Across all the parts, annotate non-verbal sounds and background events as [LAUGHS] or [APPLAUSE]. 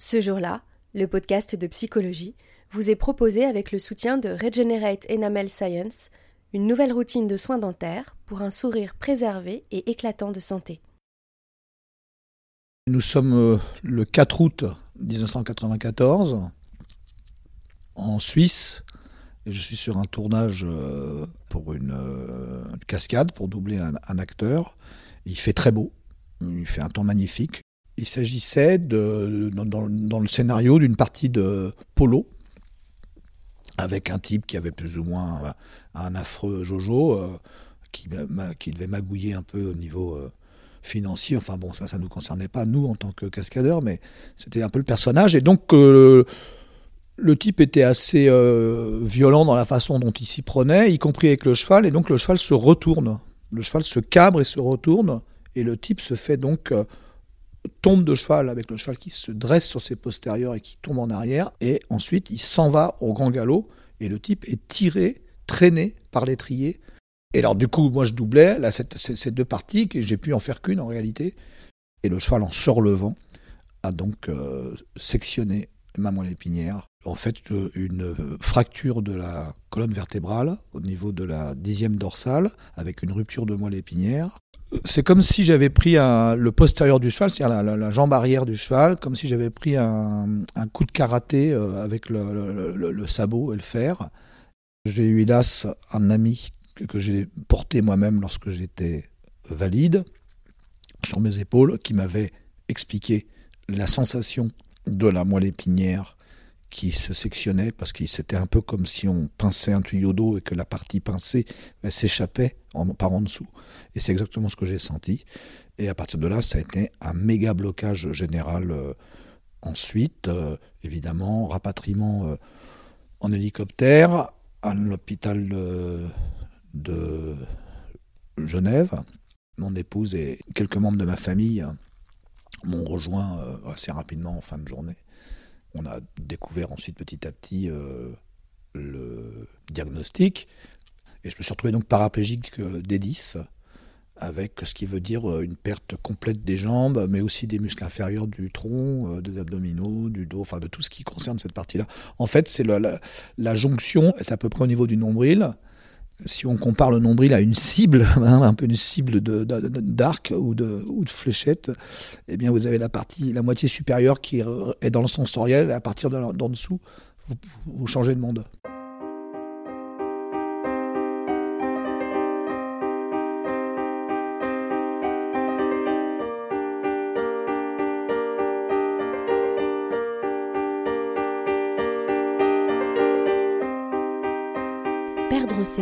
Ce jour-là, le podcast de psychologie vous est proposé avec le soutien de Regenerate Enamel Science, une nouvelle routine de soins dentaires pour un sourire préservé et éclatant de santé. Nous sommes euh, le 4 août 1994 en Suisse. Je suis sur un tournage euh, pour une, euh, cascade pour doubler un, acteur. Il fait très beau, il fait un temps magnifique. Il s'agissait dans, le scénario d'une partie de polo avec un type qui avait plus ou moins un affreux Jojo euh, qui, qui, devait magouiller un peu au niveau financier. Enfin bon, ça, ça ne nous concernait pas, nous, en tant que cascadeurs, mais c'était un peu le personnage. Et donc, le type était assez euh, violent dans la façon dont il s'y prenait, y compris avec le cheval, et donc le cheval se retourne. Le cheval se cabre et se retourne, et le type se fait donc euh, tombe de cheval avec le cheval qui se dresse sur ses postérieurs et qui tombe en arrière, et ensuite il s'en va au grand galop, et le type est tiré, traîné par l'étrier. Et alors du coup, moi je doublais là, ces deux parties, que j'ai pu en faire qu'une en réalité, et le cheval en se relevant a donc euh, sectionné ma moelle épinière en fait euh, une fracture de la colonne vertébrale au niveau de la dixième dorsale avec une rupture de moelle épinière. C'est comme si j'avais pris le postérieur du cheval, c'est-à-dire la, jambe arrière du cheval, comme si j'avais pris un, coup de karaté euh, avec le, sabot et le fer. J'ai eu hélas un ami que j'ai porté moi-même lorsque j'étais valide sur mes épaules qui m'avait expliqué la sensation de la moelle épinière qui se sectionnait parce que c'était un peu comme si on pinçait un tuyau d'eau et que la partie pincée s'échappait par en dessous. Et c'est exactement ce que j'ai senti. Et à partir de là, ça a été un méga blocage général. Euh, ensuite, euh, évidemment, rapatriement euh, en hélicoptère à l'hôpital de Genève. Mon épouse et quelques membres de ma famille m'ont rejoint assez rapidement en fin de journée on a découvert ensuite petit à petit euh, le diagnostic. Et je me suis retrouvé donc paraplégique euh, des 10, avec ce qui veut dire euh, une perte complète des jambes, mais aussi des muscles inférieurs du tronc, des abdominaux, du dos, enfin de tout ce qui concerne cette partie-là. En fait, c'est la, la, jonction est à peu près au niveau du nombril si on compare le nombril à une cible, [LAUGHS] hein, un peu une cible d'arc ou de, ou de fléchette, eh bien vous avez la partie, la moitié supérieure qui est dans le sensoriel, et à partir d'en dessous, vous changez de monde.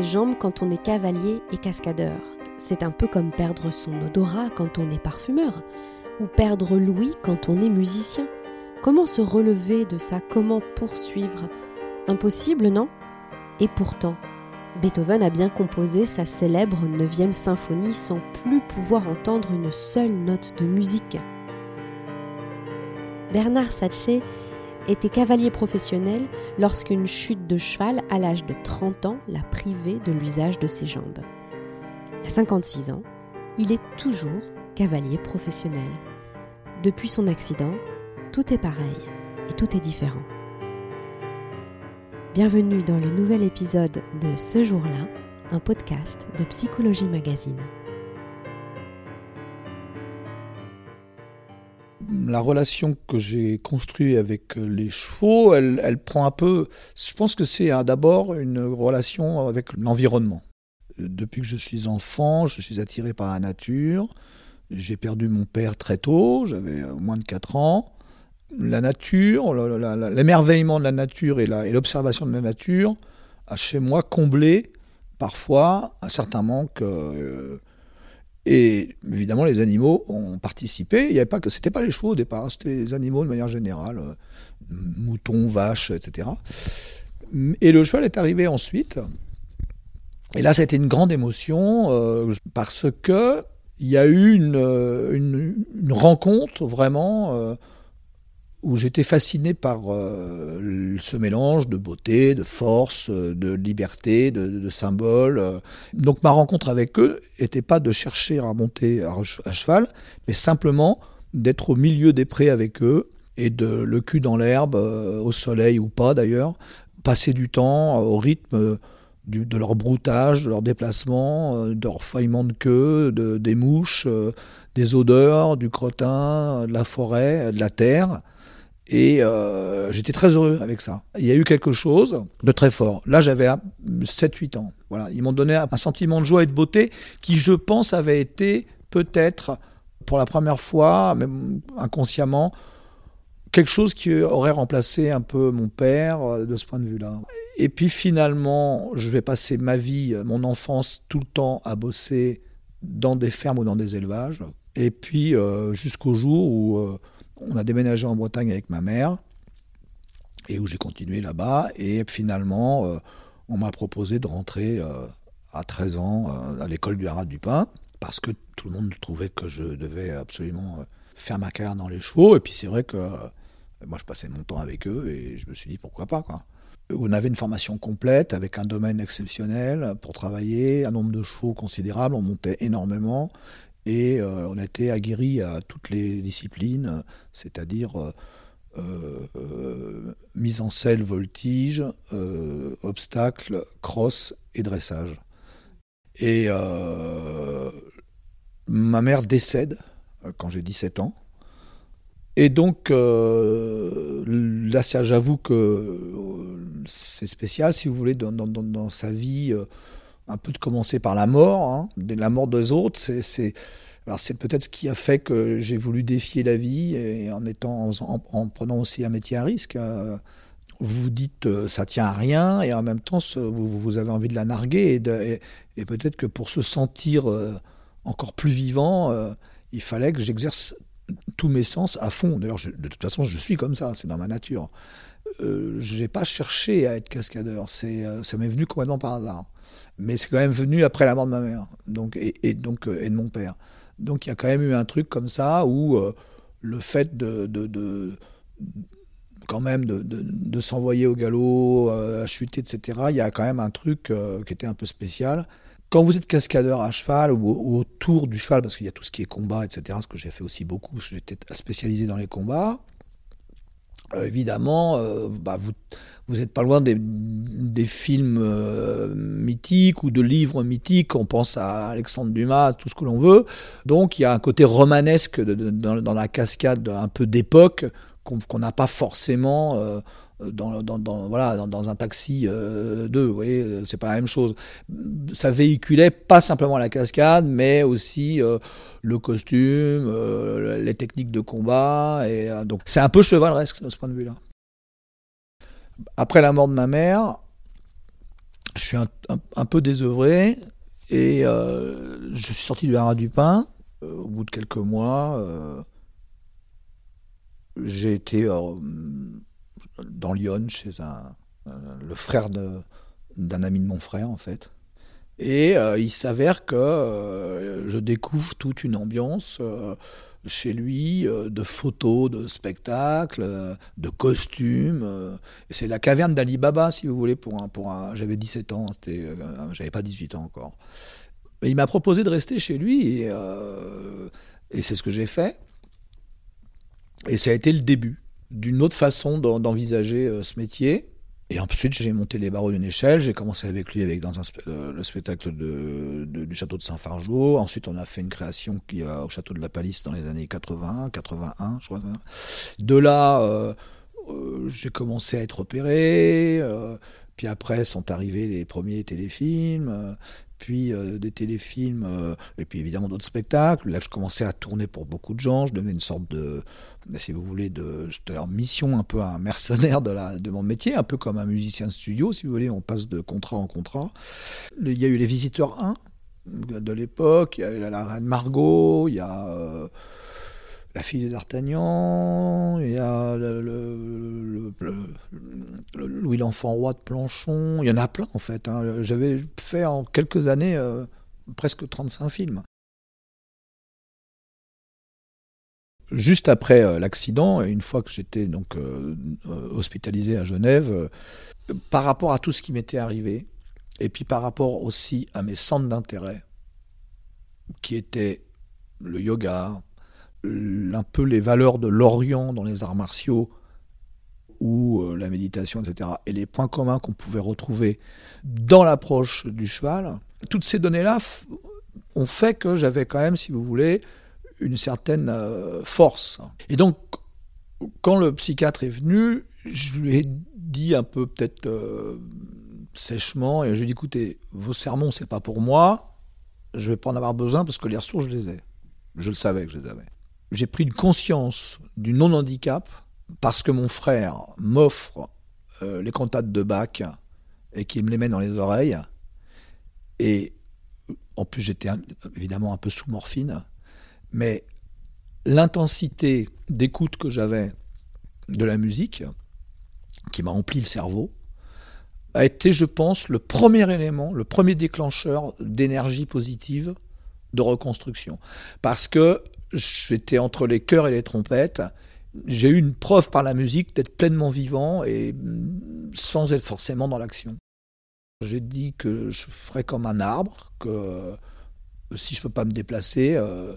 Jambes quand on est cavalier et cascadeur, c'est un peu comme perdre son odorat quand on est parfumeur, ou perdre l'ouïe quand on est musicien. Comment se relever de ça? Comment poursuivre? Impossible, non? Et pourtant, Beethoven a bien composé sa célèbre 9e symphonie sans plus pouvoir entendre une seule note de musique. Bernard Satché était cavalier professionnel lorsqu'une chute de cheval à l'âge de 30 ans l'a privé de l'usage de ses jambes. À 56 ans, il est toujours cavalier professionnel. Depuis son accident, tout est pareil et tout est différent. Bienvenue dans le nouvel épisode de Ce jour-là, un podcast de Psychologie Magazine. La relation que j'ai construite avec euh, les chevaux, elle, prend un peu. Je pense que c'est hein, d'abord une relation avec l'environnement. Depuis que je suis enfant, je suis attiré par la nature. J'ai perdu mon père très tôt, j'avais euh, moins de 4 ans. La nature, l'émerveillement de la nature et l'observation de la nature a chez moi comblé parfois un certain manque. Euh, et évidemment, les animaux ont participé. Il n'y avait pas que c'était pas les chevaux au départ, c'était les animaux de manière générale, euh, moutons, vaches, etc. Et le cheval est arrivé ensuite. Et là, ça a été une grande émotion euh, parce que il y a eu une, euh, rencontre vraiment où j'étais fasciné par euh, ce mélange de beauté, de force, de liberté, de, symboles. Donc ma rencontre avec eux n'était pas de chercher à monter à, cheval, mais simplement d'être au milieu des prés avec eux et de le cul dans l'herbe, au soleil ou pas d'ailleurs, passer du temps au rythme de leur broutage, de leur déplacement, de leur faillement de queue, de, des mouches, des odeurs, du crottin, de la forêt, de la terre. Et euh, j'étais très heureux avec ça. Il y a eu quelque chose de très fort. Là, j'avais 7-8 ans. Voilà. Ils m'ont donné un sentiment de joie et de beauté qui, je pense, avait été peut-être pour la première fois, même inconsciemment, quelque chose qui aurait remplacé un peu mon père euh, de ce point de vue-là. Et puis finalement, je vais passer ma vie, mon enfance, tout le temps à bosser dans des fermes ou dans des élevages. Et puis euh, jusqu'au jour où on a déménagé en Bretagne avec ma mère et où j'ai continué là-bas. Et finalement, euh, on m'a proposé de rentrer euh, à 13 ans euh, à l'école du Haras du Pin parce que tout le monde trouvait que je devais absolument faire ma carrière dans les chevaux. Et puis c'est vrai que moi je passais mon temps avec eux et je me suis dit pourquoi pas. On avait une formation complète avec un domaine exceptionnel pour travailler, un nombre de chevaux considérable, on montait énormément et euh, on a été aguerri à toutes les disciplines, c'est-à-dire euh, euh, mise en selle, voltige, obstacle, cross et dressage. Et ma mère décède quand j'ai 17 ans. Et donc, là, j'avoue que c'est spécial, si vous voulez, dans sa vie un peu de commencer par la mort, hein. la mort des autres. C'est, alors c'est peut-être ce qui a fait que j'ai voulu défier la vie et en étant, en, prenant aussi un métier à risque. Euh, vous dites euh, ça tient à rien et en même temps vous, avez envie de la narguer et, peut-être que pour se sentir euh, encore plus vivant, il fallait que j'exerce tous mes sens à fond. D'ailleurs, de toute façon, je suis comme ça, c'est dans ma nature. je n'ai pas cherché à être cascadeur, c'est, ça m'est venu complètement par hasard mais c'est quand même venu après la mort de ma mère donc, et, donc, euh, et de mon père. Donc il y a quand même eu un truc comme ça où euh, le fait de, de, quand même de, s'envoyer au galop, euh, à chuter, etc., il y a quand même un truc qui était un peu spécial. Quand vous êtes cascadeur à cheval ou, autour du cheval, parce qu'il y a tout ce qui est combat, etc., ce que j'ai fait aussi beaucoup, parce que j'étais spécialisé dans les combats, évidemment, bah, vous vous pas loin des, films euh, mythiques ou de livres mythiques. On pense à Alexandre Dumas, tout ce que l'on veut. Donc il y a un côté romanesque dans, la cascade un peu d'époque qu'on n'a pas forcément euh, dans, voilà, dans, un taxi 2. Euh, vous voyez, c'est pas la même chose. Ça véhiculait pas simplement la cascade, mais aussi le costume, les techniques de combat. Et donc c'est un peu chevaleresque de ce point de vue-là. Après la mort de ma mère, je suis un, peu désœuvré et euh, je suis sorti du haras du. Euh, au bout de quelques mois, euh, j'ai été dans Lyon chez le frère d'un ami de mon frère en fait. Et il s'avère que je découvre toute une ambiance chez lui euh, de photos, de spectacles, euh, de costumes. Euh. c'est la caverne d'Ali Baba, si vous voulez, pour un, pour un, j'avais 17 ans, c'était, j'avais pas 18 ans encore. il m'a proposé de rester chez lui et, et c'est ce que j'ai fait. Et ça a été le début d'une autre façon d'envisager ce métier. Et ensuite, j'ai monté les barreaux d'une échelle. J'ai commencé avec lui avec dans euh, le spectacle de, du château de Saint-Fargeau. Ensuite, on a fait une création qui au château de la Palisse dans les années 80, 81, je crois. De là, euh, euh, j'ai commencé à être opéré. puis après sont arrivés les premiers téléfilms puis euh, des téléfilms, euh, et puis évidemment d'autres spectacles. Là, je commençais à tourner pour beaucoup de gens. Je devenais une sorte de, si vous voulez, de, en mission un peu un mercenaire de mon métier, un peu comme un musicien de studio, si vous voulez. On passe de contrat en contrat. Il y a eu Les Visiteurs 1 de l'époque, il y a eu La Reine Margot, il y a. Euh, la fille de D'Artagnan, il y a le, Louis l'Enfant Roi de Planchon, il y en a plein en fait. Hein. J'avais fait en quelques années euh, presque 35 films. Juste après euh, l'accident, une fois que j'étais donc euh, hospitalisé à Genève, par rapport à tout ce qui m'était arrivé, et puis par rapport aussi à mes centres d'intérêt, qui étaient le yoga, un peu les valeurs de l'Orient dans les arts martiaux ou euh, la méditation, etc., et les points communs qu'on pouvait retrouver dans l'approche du cheval, toutes ces données-là ont fait que j'avais quand même, si vous voulez, une certaine euh, force. Et donc, quand le psychiatre est venu, je lui ai dit un peu peut-être euh, sèchement, et je lui ai dit, écoutez, vos sermons, c'est pas pour moi, je vais pas en avoir besoin parce que les ressources, je les ai. Je le savais que je les avais. J'ai pris une conscience du non-handicap parce que mon frère m'offre euh, les cantates de Bach et qu'il me les met dans les oreilles. Et en plus, j'étais évidemment un peu sous morphine, mais l'intensité d'écoute que j'avais de la musique, qui m'a rempli le cerveau, a été, je pense, le premier élément, le premier déclencheur d'énergie positive de reconstruction. Parce que j'étais entre les chœurs et les trompettes, j'ai eu une preuve par la musique d'être pleinement vivant et sans être forcément dans l'action. J'ai dit que je ferais comme un arbre, que si je ne peux pas me déplacer, euh,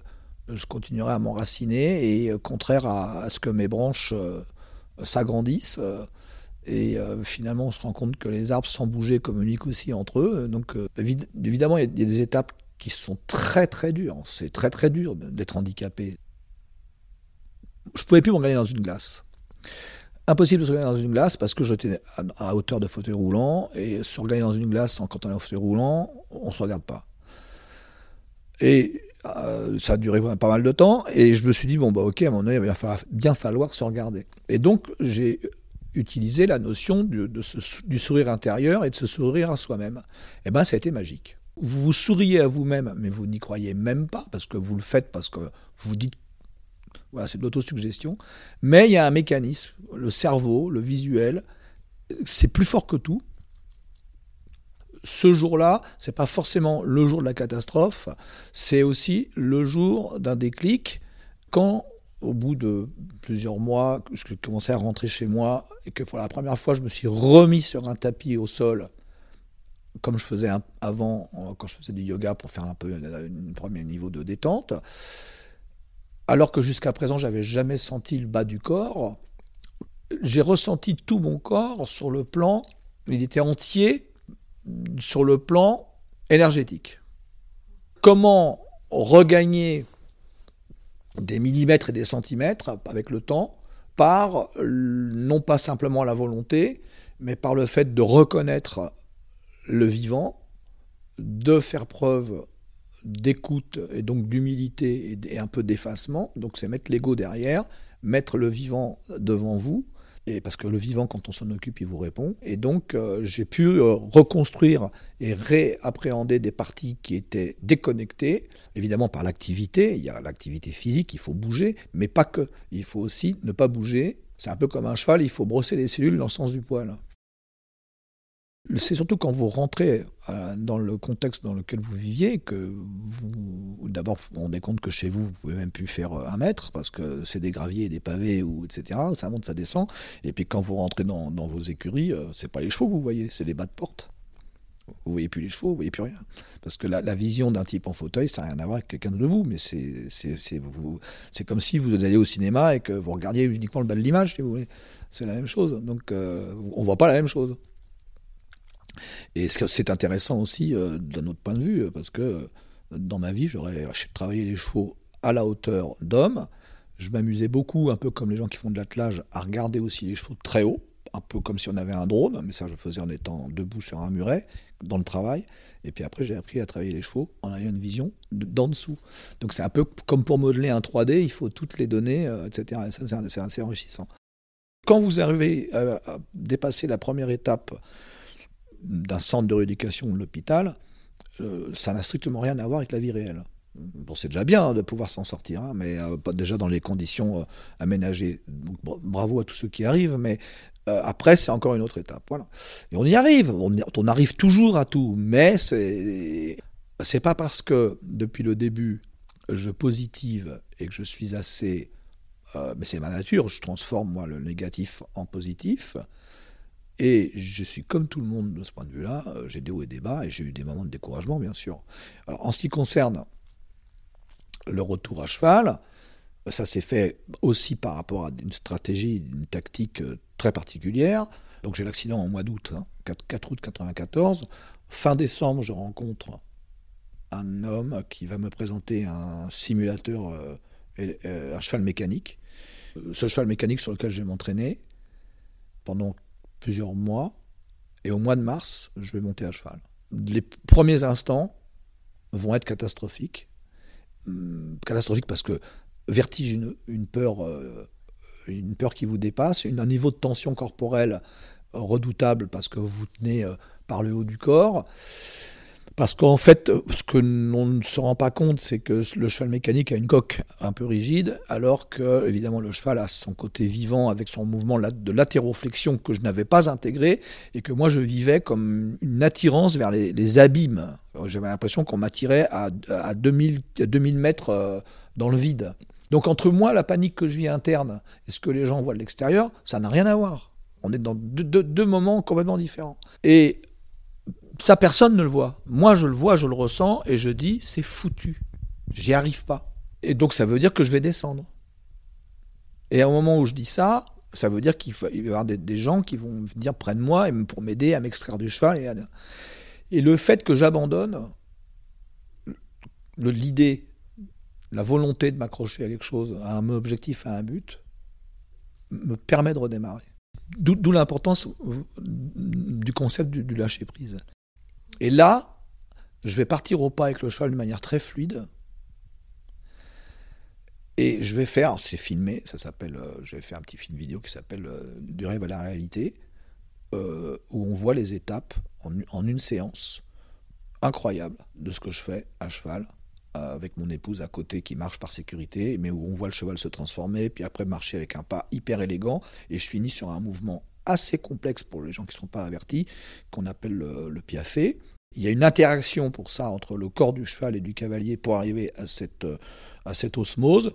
je continuerai à m'enraciner et euh, contraire à, ce que mes branches euh, s'agrandissent. et finalement, on se rend compte que les arbres, sans bouger, communiquent aussi entre eux. Donc, évidemment, il y, a des étapes qui sont très très dures. C'est très très dur d'être handicapé je pouvais plus me regarder dans une glace. Impossible de se regarder dans une glace parce que j'étais à, hauteur de fauteuil roulant et se regarder dans une glace quand on est en fauteuil roulant, on ne se regarde pas. Et euh, ça a duré pas mal de temps et je me suis dit, bon, bah ok, à mon moment il va bien falloir se regarder. Et donc, j'ai utilisé la notion du, du sourire intérieur et de se sourire à soi-même. Et eh ben, ça a été magique. Vous vous souriez à vous-même, mais vous n'y croyez même pas parce que vous le faites parce que vous dites voilà, c'est de l'autosuggestion. Mais il y a un mécanisme, le cerveau, le visuel, c'est plus fort que tout. Ce jour-là, c'est pas forcément le jour de la catastrophe, c'est aussi le jour d'un déclic quand au bout de plusieurs mois, je commençais à rentrer chez moi et que pour la première fois, je me suis remis sur un tapis au sol, comme je faisais avant, quand je faisais du yoga pour faire un peu un premier niveau de détente alors que jusqu'à présent, j'avais jamais senti le bas du corps. J'ai ressenti tout mon corps sur le plan, il était entier sur le plan énergétique. Comment regagner des millimètres et des centimètres avec le temps par non pas simplement la volonté, mais par le fait de reconnaître le vivant, de faire preuve d'écoute et donc d'humilité et un peu d'effacement. Donc c'est mettre l'ego derrière, mettre le vivant devant vous. Et parce que le vivant, quand on s'en occupe, il vous répond. Et donc, euh, j'ai pu euh, reconstruire et réappréhender des parties qui étaient déconnectées, évidemment par l'activité. Il y a l'activité physique, il faut bouger, mais pas que. Il faut aussi ne pas bouger. C'est un peu comme un cheval, il faut brosser les cellules dans le sens du poil. C'est surtout quand vous rentrez euh, dans le contexte dans lequel vous viviez que vous, d'abord, vous vous rendez compte que chez vous, vous pouvez même plus faire euh, un mètre parce que c'est des graviers, des pavés, ou etc. Ça monte, ça descend. Et puis quand vous rentrez dans, vos écuries, euh, c'est pas les chevaux que vous voyez, c'est les bas de porte. Vous voyez plus les chevaux, vous voyez plus rien. Parce que la, vision d'un type en fauteuil, ça n'a rien à voir avec quelqu'un de debout. Mais c'est, c'est, comme si vous alliez au cinéma et que vous regardiez uniquement le bas de l'image, si vous voulez. C'est la même chose. Donc on voit pas la même chose. Et c'est intéressant aussi euh, d'un autre point de vue, euh, parce que euh, dans ma vie, j'aurais travaillé les chevaux à la hauteur d'hommes. Je m'amusais beaucoup, un peu comme les gens qui font de l'attelage, à regarder aussi les chevaux très haut, un peu comme si on avait un drone, mais ça je le faisais en étant debout sur un muret, dans le travail. Et puis après, j'ai appris à travailler les chevaux en ayant une vision d'en dessous. Donc c'est un peu comme pour modeler un 3D, il faut toutes les données, etc. c'est assez enrichissant. Quand vous arrivez à dépasser la première étape d'un centre de rééducation ou de l'hôpital, euh, ça n'a strictement rien à voir avec la vie réelle. Bon, c'est déjà bien de pouvoir s'en sortir, hein, mais euh, pas déjà dans les conditions euh, aménagées. bravo à tous ceux qui arrivent, mais après, c'est encore une autre étape. Voilà. Et on y arrive, on, arrive toujours à tout, mais c'est, c'est pas parce que depuis le début, je positive et que je suis assez. mais c'est ma nature, je transforme moi le négatif en positif. Et je suis comme tout le monde de ce point de vue-là. Euh, j'ai des hauts et des bas et j'ai eu des moments de découragement, bien sûr. Alors, en ce qui concerne le retour à cheval, Ça s'est fait aussi par rapport à une stratégie, une tactique euh, très particulière. Donc j'ai l'accident au mois d'août, 4, hein, août 94. Fin décembre, je rencontre un homme qui va me présenter un simulateur, euh, euh, cheval mécanique. Ce cheval mécanique sur lequel je vais m'entraîner pendant plusieurs mois. Et au mois de mars, je vais monter à cheval. Les premiers instants vont être catastrophiques. Hum, catastrophiques parce que vertigineux, une peur, euh, une peur qui vous dépasse, un niveau de tension corporelle redoutable parce que vous vous tenez par le haut du corps. Parce qu'en fait, ce que l'on ne se rend pas compte, c'est que le cheval mécanique a une coque un peu rigide, alors que, évidemment, le cheval a son côté vivant avec son mouvement de latéroflexion que je n'avais pas intégré et que moi je vivais comme une attirance vers les, abîmes. J'avais l'impression qu'on m'attirait à, 2000, 2000 mètres euh, dans le vide. Donc entre moi, la panique que je vis interne et ce que les gens voient de l'extérieur, ça n'a rien à voir. On est dans deux, deux moments complètement différents. Et ça, personne ne le voit. Moi, je le vois, je le ressens, et je dis, c'est foutu. J'y arrive pas. Et donc, ça veut dire que je vais descendre. Et au moment où je dis ça, ça veut dire qu'il va y avoir des, gens qui vont venir près de moi pour m'aider à m'extraire du cheval. Et, et le fait que j'abandonne, l'idée, la volonté de m'accrocher à quelque chose, à un objectif, à un but, me permet de redémarrer. D'où l'importance du concept du lâcher-prise. Et là, je vais partir au pas avec le cheval de manière très fluide. Et je vais faire, c'est filmé, ça s'appelle, euh, je vais faire un petit film vidéo qui s'appelle euh, Du rêve à la réalité, euh, où on voit les étapes en, une séance incroyable de ce que je fais à cheval, avec mon épouse à côté qui marche par sécurité, mais où on voit le cheval se transformer, puis après marcher avec un pas hyper élégant, et je finis sur un mouvement assez complexe pour les gens qui ne sont pas avertis, qu'on appelle le, piafé. Il y a une interaction pour ça entre le corps du cheval et du cavalier pour arriver à cette, à cette osmose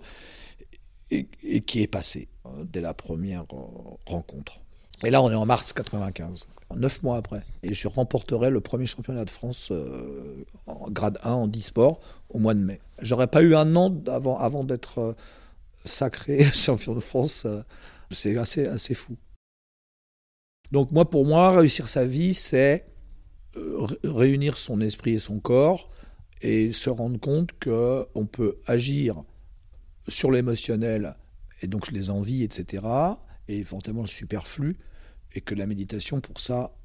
et, qui est passée euh, dès la première euh, rencontre. Et là, on est en mars 95, neuf mois après. Et je remporterai le premier championnat de France euh, en grade 1 en e-sport au mois de mai. J'aurais pas eu un an avant, avant d'être sacré [LAUGHS] champion de France. c'est assez, assez fou. Donc moi, pour moi, réussir sa vie, c'est euh, réunir son esprit et son corps et se rendre compte qu'on peut agir sur l'émotionnel et donc les envies, etc., et éventuellement le superflu, et que la méditation, pour ça,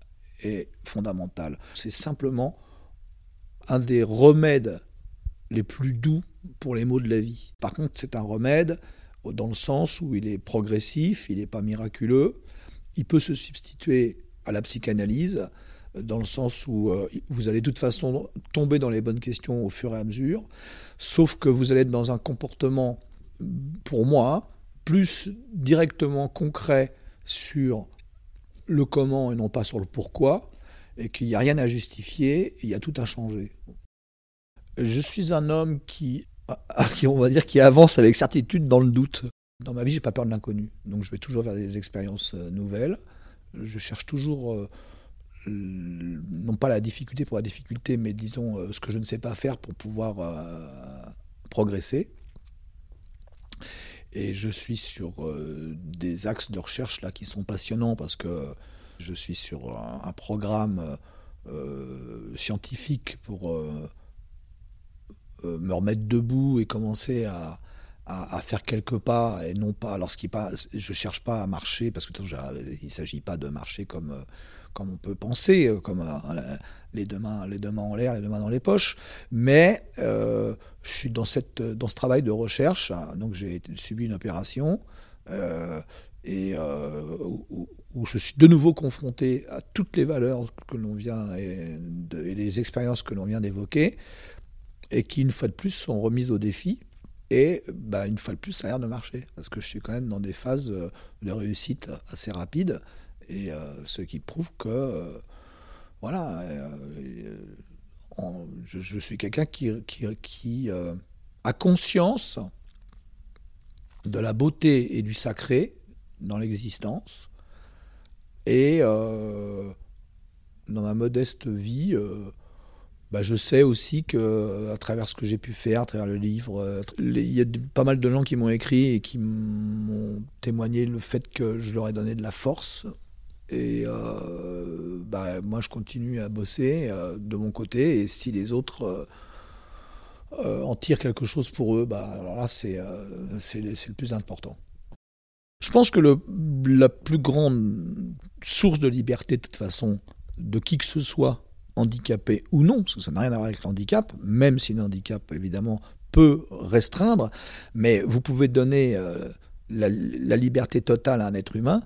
est fondamentale. C'est simplement un des remèdes les plus doux pour les maux de la vie. Par contre, c'est un remède dans le sens où il est progressif, il n'est pas miraculeux, il peut se substituer à la psychanalyse, dans le sens où euh, vous allez de toute façon tomber dans les bonnes questions au fur et à mesure, sauf que vous allez être dans un comportement, pour moi, plus directement concret sur le comment et non pas sur le pourquoi, et qu'il n'y a rien à justifier, il y a tout à changer. Je suis un homme qui, [LAUGHS] qui, on va dire, qui avance avec certitude dans le doute. Dans ma vie, j'ai pas peur de l'inconnu. Donc je vais toujours vers des expériences euh, nouvelles. Je cherche toujours, euh, non pas la difficulté pour la difficulté, mais disons euh, ce que je ne sais pas faire pour pouvoir progresser. Et je suis sur des axes de recherche là qui sont passionnants parce que je suis sur un, programme scientifique pour me remettre debout et commencer à, à, faire quelques pas et non pas lorsqu'il pas je cherche pas à marcher parce que il s'agit pas de marcher comme euh, comme on peut penser euh, comme euh, les deux mains les deux mains en l'air les deux mains dans les poches. Mais je suis dans cette dans ce travail de recherche hein, donc j'ai subi une opération et où, je suis de nouveau confronté à toutes les valeurs que l'on vient et, les expériences que l'on vient d'évoquer et qui une fois de plus sont remises au défi. Et bah, une fois de plus, ça a l'air de marcher, parce que je suis quand même dans des phases euh, de réussite assez rapides, et euh, ce qui prouve que, euh, voilà, je, suis quelqu'un qui a conscience de la beauté et du sacré dans l'existence, et dans ma modeste vie, bah, je sais aussi que à travers ce que j'ai pu faire, à travers le livre, il y a pas mal de gens qui m'ont écrit et qui m'ont témoigné le fait que je leur ai donné de la force. Et bah, moi, je continue à bosser de mon côté. Et si les autres en tirent quelque chose pour eux, bah, alors là, c'est le plus important. Je pense que le, la plus grande source de liberté, de toute façon, de qui que ce soit, handicapé ou non, parce que ça n'a rien à voir avec l'handicap, même si le handicap, évidemment, peut restreindre, mais vous pouvez donner euh, la, liberté totale à un être humain,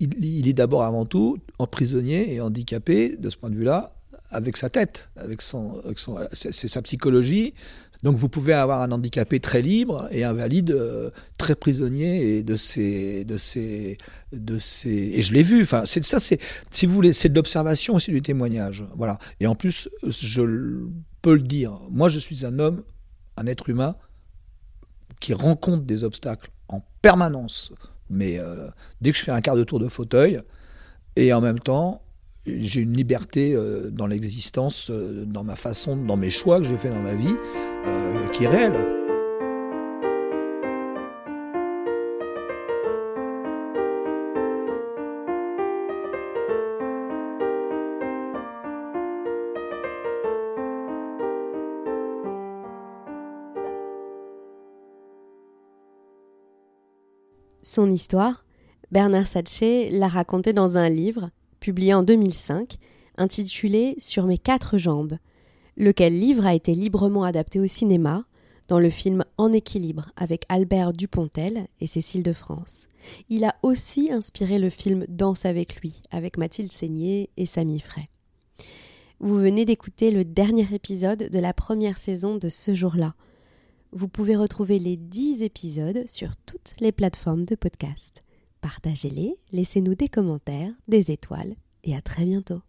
il, est d'abord avant tout prisonnier et handicapé de ce point de vue-là avec sa tête, avec son, c'est sa psychologie. Donc vous pouvez avoir un handicapé très libre et un valide euh, très prisonnier et de ses, de de et je l'ai vu. Enfin, c'est ça, c'est si vous voulez, c'est de l'observation aussi du témoignage. Voilà. Et en plus, je peux le dire. Moi, je suis un homme, un être humain qui rencontre des obstacles en permanence. Mais euh, dès que je fais un quart de tour de fauteuil, et en même temps, j'ai une liberté euh, dans l'existence, euh, dans ma façon, dans mes choix que j'ai fait dans ma vie, qui est réelle. Son histoire, Bernard Satché l'a racontée dans un livre publié en 2005, intitulé Sur mes quatre jambes, lequel livre a été librement adapté au cinéma dans le film En équilibre avec Albert Dupontel et Cécile de France. Il a aussi inspiré le film Danse avec lui avec Mathilde Seigné et Samy Fray. Vous venez d'écouter le dernier épisode de la première saison de ce jour-là. Vous pouvez retrouver les dix épisodes sur toutes les plateformes de podcast. Partagez-les, laissez-nous des commentaires, des étoiles et à très bientôt.